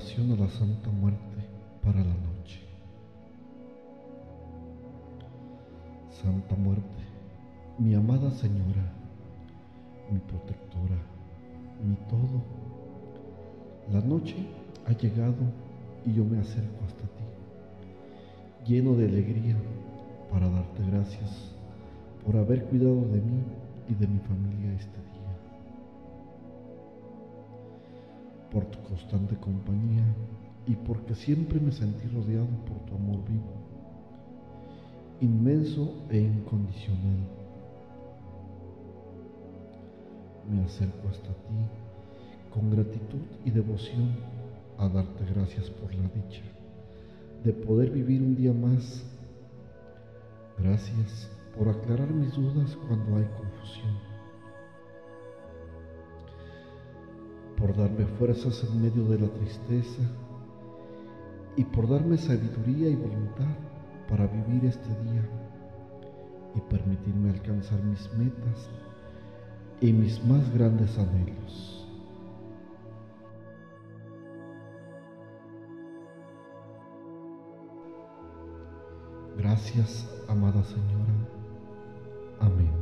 A la Santa Muerte para la noche. Santa Muerte, mi amada Señora, mi protectora, mi todo. La noche ha llegado y yo me acerco hasta ti, lleno de alegría para darte gracias por haber cuidado de mí y de mi familia este día, por tu constante compañía y porque siempre me sentí rodeado por tu amor vivo, inmenso e incondicional me acerco hasta ti con gratitud y devoción a darte gracias por la dicha de poder vivir un día más. Gracias por aclarar mis dudas cuando hay confusión, por darme fuerzas en medio de la tristeza y por darme sabiduría y voluntad para vivir este día y permitirme alcanzar mis metas y mis más grandes anhelos. Gracias, amada Señora. Amén.